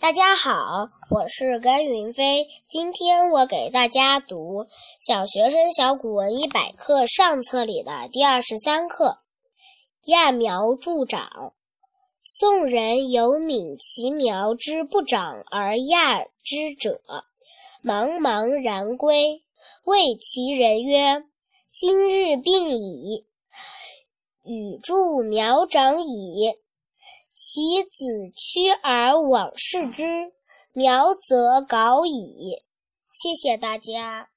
大家好，我是甘云飞。今天我给大家读《小学生小古文一百课》上册里的第二十三课《揠苗助长》。宋人有悯其苗之不长而揠之者，茫茫然归，谓其人曰：“今日病矣，予助苗长矣。”其子趋而往视之，苗则槁矣。谢谢大家。